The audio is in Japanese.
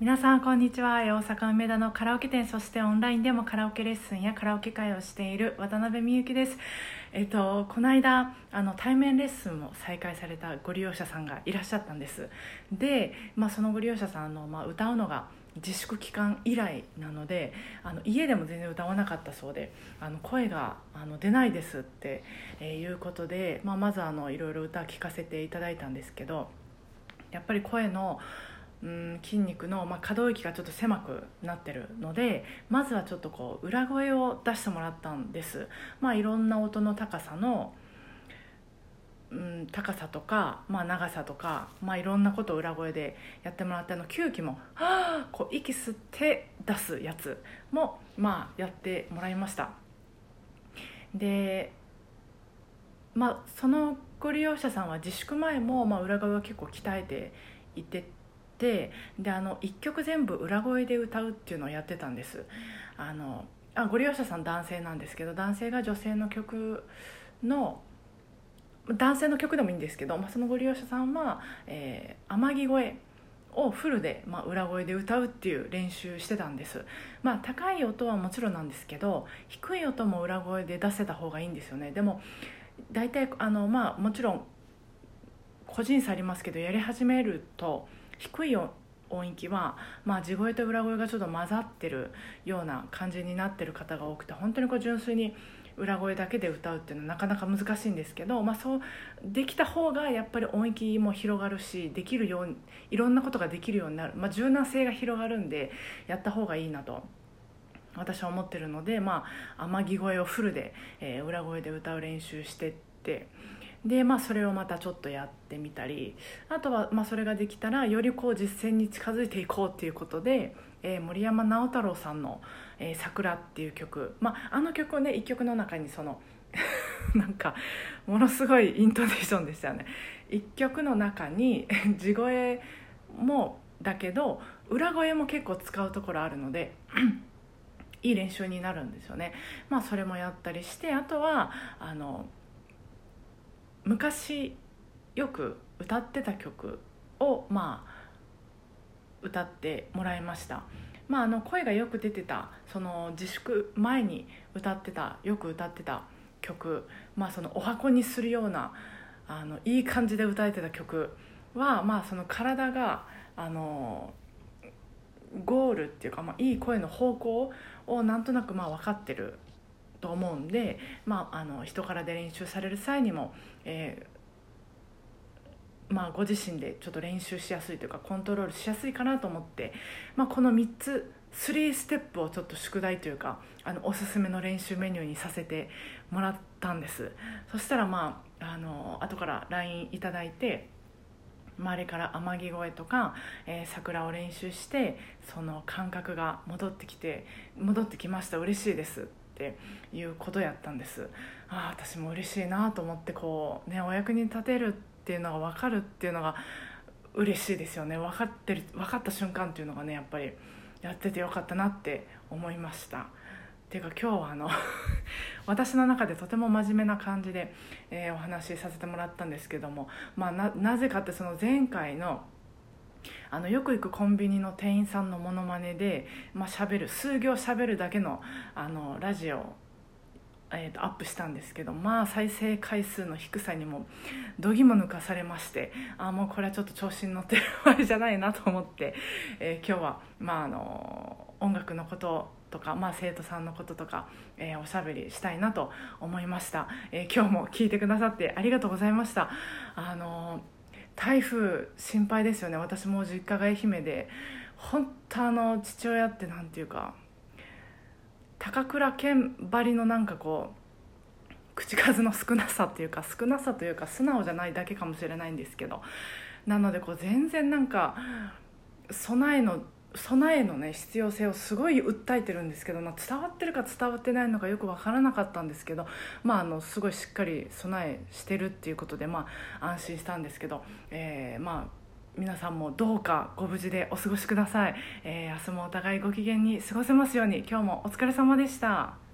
皆さんこんにちは。大阪梅田のカラオケ店そしてオンラインでもカラオケレッスンやカラオケ会をしている渡辺美幸です。えっとこの間あの対面レッスンも再開されたご利用者さんがいらっしゃったんです。で、まあ、そのご利用者さんの、まあ、歌うのが自粛期間以来なのであの家でも全然歌わなかったそうであの声があの出ないですって、えー、いうことで、まあ、まずあのいろいろ歌聴かせていただいたんですけどやっぱり声のうん筋肉の、まあ、可動域がちょっと狭くなってるのでまずはちょっとこう裏声を出してもらったんです、まあ、いろんな音の高さの、うん、高さとか、まあ、長さとか、まあ、いろんなことを裏声でやってもらってあの吸気もはあこう息吸って出すやつも、まあ、やってもらいました。でまあそのご利用者さんは自粛前も、まあ、裏声は結構鍛えていててであの1曲全部裏声で歌うっていうのをやってたんです。あのあご利用者さん男性なんですけど男性が女性の曲の男性の曲でもいいんですけど、まあ、そのご利用者さんは、えー、天城声をフルで、まあ、裏声で歌うっていう練習してたんです、まあ、高い音はもちろんなんですけど低い音も裏声で出せた方がいいんですよね。でも大体あのまあもちろん個人差ありますけどやり始めると低い音域は、まあ、地声と裏声がちょっと混ざってるような感じになってる方が多くて本当にこう純粋に裏声だけで歌うっていうのはなかなか難しいんですけど、まあ、そうできた方がやっぱり音域も広がるしできるよういろんなことができるようになる、まあ、柔軟性が広がるんでやった方がいいなと私は思ってるので、まあ、天城声をフルで、えー、裏声で歌う練習してって。でまあそれをまたちょっとやってみたりあとはまあそれができたらよりこう実践に近づいていこうっていうことで、えー、森山直太朗さんの「えー、桜」っていう曲、まあ、あの曲をね一曲の中にその なんかものすごいイントネーションでしたよね。一曲の中に 地声もだけど裏声も結構使うところあるので いい練習になるんですよね。まあそれもやったりしてあとはあの昔よく歌ってた曲をまあ歌ってもらいました。まあ、あの声がよく出てたその自粛前に歌ってたよく歌ってた曲、まあ、そのお箱にするようなあのいい感じで歌えてた曲は、まあ、その体があのゴールっていうか、まあ、いい声の方向をなんとなくまあ分かってると思うんで、まあ、あの人からで練習される際にも、えー、まあ、ご自身でちょっと練習しやすいというかコントロールしやすいかなと思って、まあ、この3つ3ステップをちょっと宿題というかあのおすすめの練習メニューにさせてもらったんです。そしたらまああの後から LINE いただいて周りから天城越えとか、えー、桜を練習してその感覚が戻ってきて戻ってきました。嬉しいです。ていうことやったんです。ああ私も嬉しいなと思ってこうねお役に立てるっていうのが分かるっていうのが嬉しいですよね。分かってる分かった瞬間っていうのがねやっぱりやっててよかったなって思いました。っていうか今日はあの 私の中でとても真面目な感じで、えー、お話しさせてもらったんですけども、まあ、ななぜかってその前回のあのよく行くコンビニの店員さんのモノマネで、まあ、喋る数行しゃべるだけのあのラジオえーと、アップしたんですけどまあ再生回数の低さにもどぎも抜かされましてあもうこれはちょっと調子に乗ってる場合じゃないなと思って、えー、今日は、まあ、あの音楽のこととか、まあ、生徒さんのこととか、えー、おしゃべりしたいなと思いました、えー、今日も聞いてくださってありがとうございました。あの台風心配ですよね。私も実家が愛媛で。本当あの父親って何て言うか高倉健張りのなんかこう口数の少なさっていうか少なさというか素直じゃないだけかもしれないんですけどなのでこう全然なんか備えの備えのね必要性をすごい訴えてるんですけど、ま、伝わってるか伝わってないのかよく分からなかったんですけど、まあ、あのすごいしっかり備えしてるっていうことで、まあ、安心したんですけど、えー、まあ皆さんもどうかご無事でお過ごしください、えー、明日もお互いご機嫌に過ごせますように今日もお疲れ様でした。